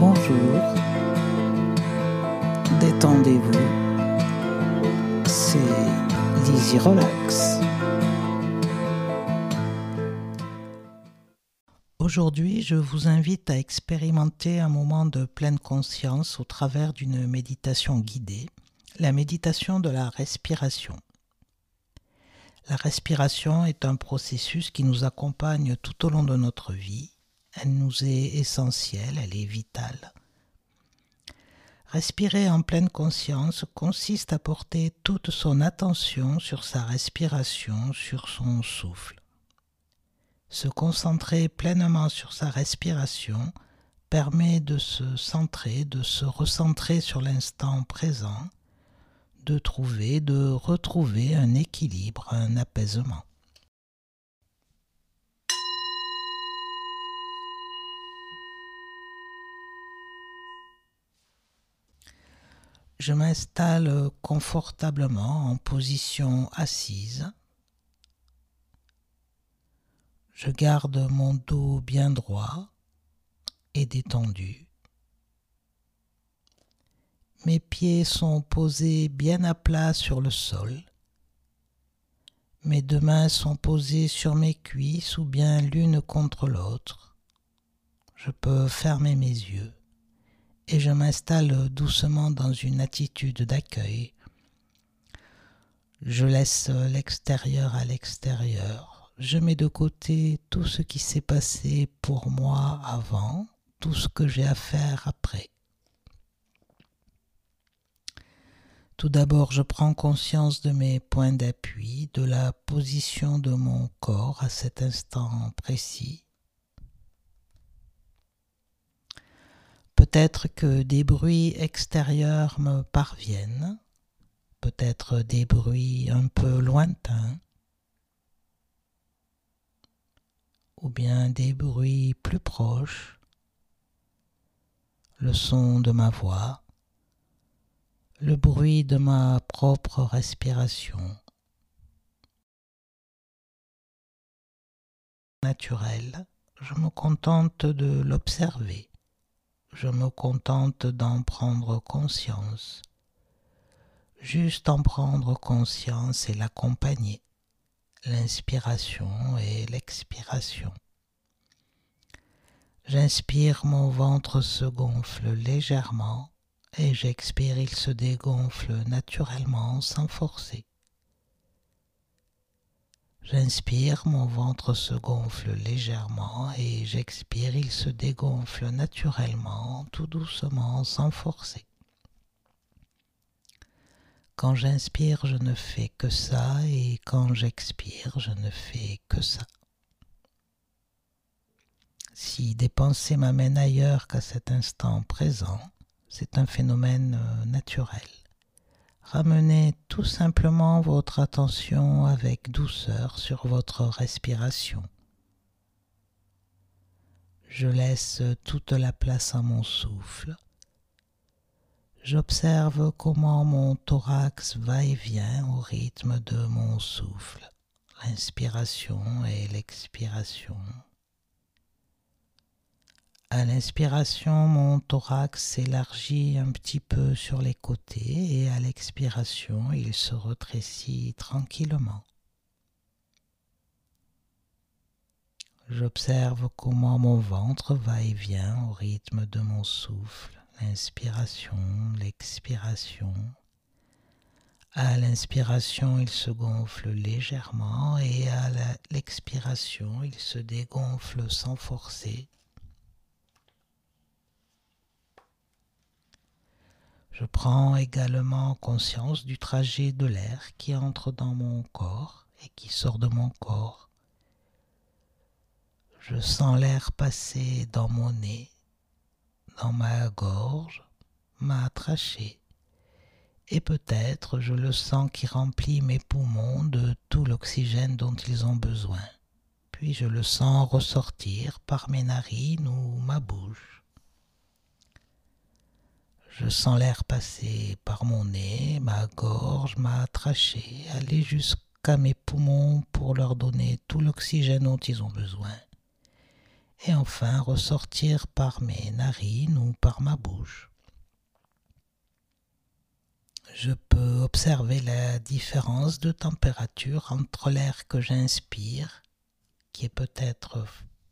Bonjour, détendez-vous, c'est Lizzy Relax. Aujourd'hui, je vous invite à expérimenter un moment de pleine conscience au travers d'une méditation guidée, la méditation de la respiration. La respiration est un processus qui nous accompagne tout au long de notre vie. Elle nous est essentielle, elle est vitale. Respirer en pleine conscience consiste à porter toute son attention sur sa respiration, sur son souffle. Se concentrer pleinement sur sa respiration permet de se centrer, de se recentrer sur l'instant présent de trouver, de retrouver un équilibre, un apaisement. Je m'installe confortablement en position assise. Je garde mon dos bien droit et détendu. Mes pieds sont posés bien à plat sur le sol. Mes deux mains sont posées sur mes cuisses ou bien l'une contre l'autre. Je peux fermer mes yeux et je m'installe doucement dans une attitude d'accueil. Je laisse l'extérieur à l'extérieur. Je mets de côté tout ce qui s'est passé pour moi avant, tout ce que j'ai à faire après. Tout d'abord, je prends conscience de mes points d'appui, de la position de mon corps à cet instant précis. Peut-être que des bruits extérieurs me parviennent, peut-être des bruits un peu lointains, ou bien des bruits plus proches, le son de ma voix. Le bruit de ma propre respiration. Naturel, je me contente de l'observer, je me contente d'en prendre conscience, juste en prendre conscience et l'accompagner, l'inspiration et l'expiration. J'inspire, mon ventre se gonfle légèrement et j'expire, il se dégonfle naturellement sans forcer. J'inspire, mon ventre se gonfle légèrement et j'expire, il se dégonfle naturellement, tout doucement, sans forcer. Quand j'inspire, je ne fais que ça et quand j'expire, je ne fais que ça. Si des pensées m'amènent ailleurs qu'à cet instant présent, c'est un phénomène euh, naturel. Ramenez tout simplement votre attention avec douceur sur votre respiration. Je laisse toute la place à mon souffle. J'observe comment mon thorax va et vient au rythme de mon souffle, l'inspiration et l'expiration. À l'inspiration, mon thorax s'élargit un petit peu sur les côtés et à l'expiration, il se rétrécit tranquillement. J'observe comment mon ventre va et vient au rythme de mon souffle, l'inspiration, l'expiration. À l'inspiration, il se gonfle légèrement et à l'expiration, il se dégonfle sans forcer Je prends également conscience du trajet de l'air qui entre dans mon corps et qui sort de mon corps. Je sens l'air passer dans mon nez, dans ma gorge, ma trachée, et peut-être je le sens qui remplit mes poumons de tout l'oxygène dont ils ont besoin, puis je le sens ressortir par mes narines ou ma bouche. Je sens l'air passer par mon nez, ma gorge, ma trachée, aller jusqu'à mes poumons pour leur donner tout l'oxygène dont ils ont besoin. et enfin ressortir par mes narines ou par ma bouche. Je peux observer la différence de température entre l'air que j'inspire, qui est peut-être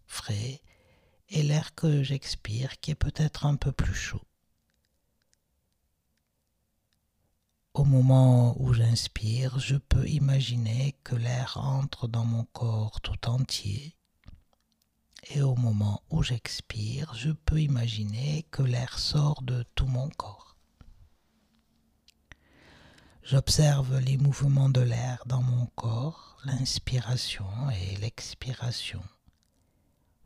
frais, et l'air que j'expire, qui est peut-être un peu plus chaud. Moment où j'inspire, je peux imaginer que l'air entre dans mon corps tout entier. Et au moment où j'expire, je peux imaginer que l'air sort de tout mon corps. J'observe les mouvements de l'air dans mon corps, l'inspiration et l'expiration.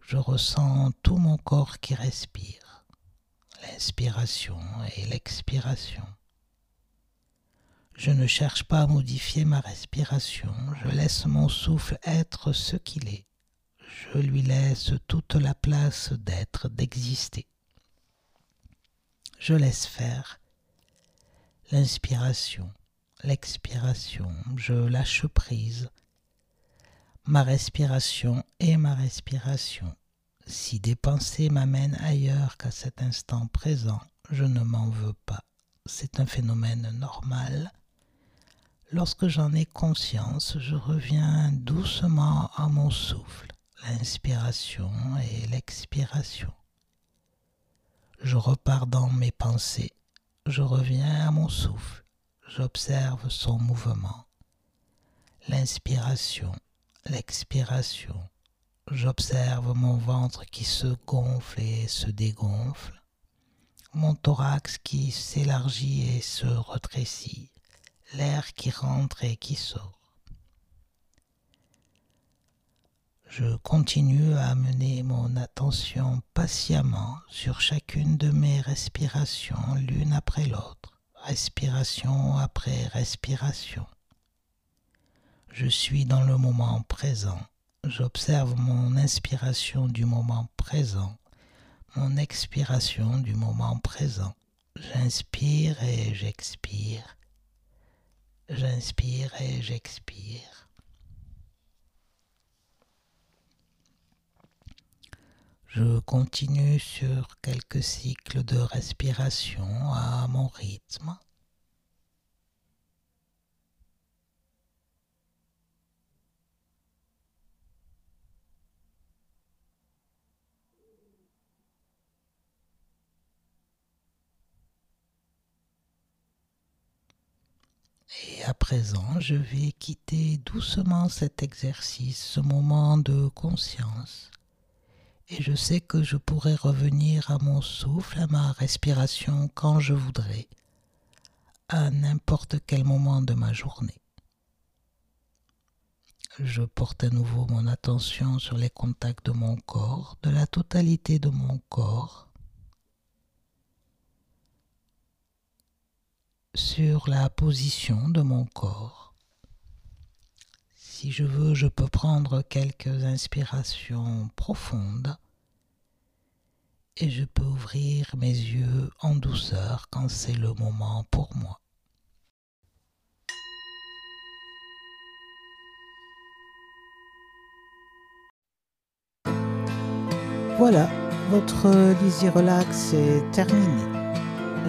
Je ressens tout mon corps qui respire, l'inspiration et l'expiration. Je ne cherche pas à modifier ma respiration, je laisse mon souffle être ce qu'il est. Je lui laisse toute la place d'être, d'exister. Je laisse faire l'inspiration l'expiration, je lâche prise. Ma respiration est ma respiration. Si des pensées m'amènent ailleurs qu'à cet instant présent, je ne m'en veux pas. C'est un phénomène normal. Lorsque j'en ai conscience, je reviens doucement à mon souffle, l'inspiration et l'expiration. Je repars dans mes pensées, je reviens à mon souffle j'observe son mouvement, l'inspiration, l'expiration. J'observe mon ventre qui se gonfle et se dégonfle, mon thorax qui s'élargit et se retrécit, l'air qui rentre et qui sort. Je continue à amener mon attention patiemment sur chacune de mes respirations l'une après l'autre respiration après respiration. Je suis dans le moment présent. J'observe mon inspiration du moment présent, mon expiration du moment présent. J'inspire et j'expire. J'inspire et j'expire. Je continue sur quelques cycles de respiration à mon rythme. Et à présent, je vais quitter doucement cet exercice, ce moment de conscience et je sais que je pourrai revenir à mon souffle, à ma respiration quand je voudrais, à n'importe quel moment de ma journée. Je porte à nouveau mon attention sur les contacts de mon corps, de la totalité de mon corps, sur la position de mon corps. Si je veux, je peux prendre quelques inspirations profondes et je peux ouvrir mes yeux en douceur quand c'est le moment pour moi. Voilà, votre Lizzy Relax est terminé.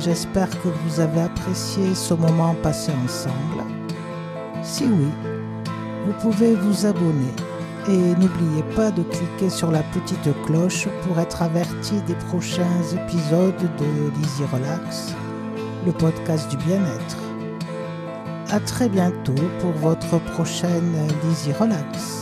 J'espère que vous avez apprécié ce moment passé ensemble. Si oui, vous pouvez vous abonner et n'oubliez pas de cliquer sur la petite cloche pour être averti des prochains épisodes de Lizzy Relax, le podcast du bien-être. À très bientôt pour votre prochaine Lizzy Relax.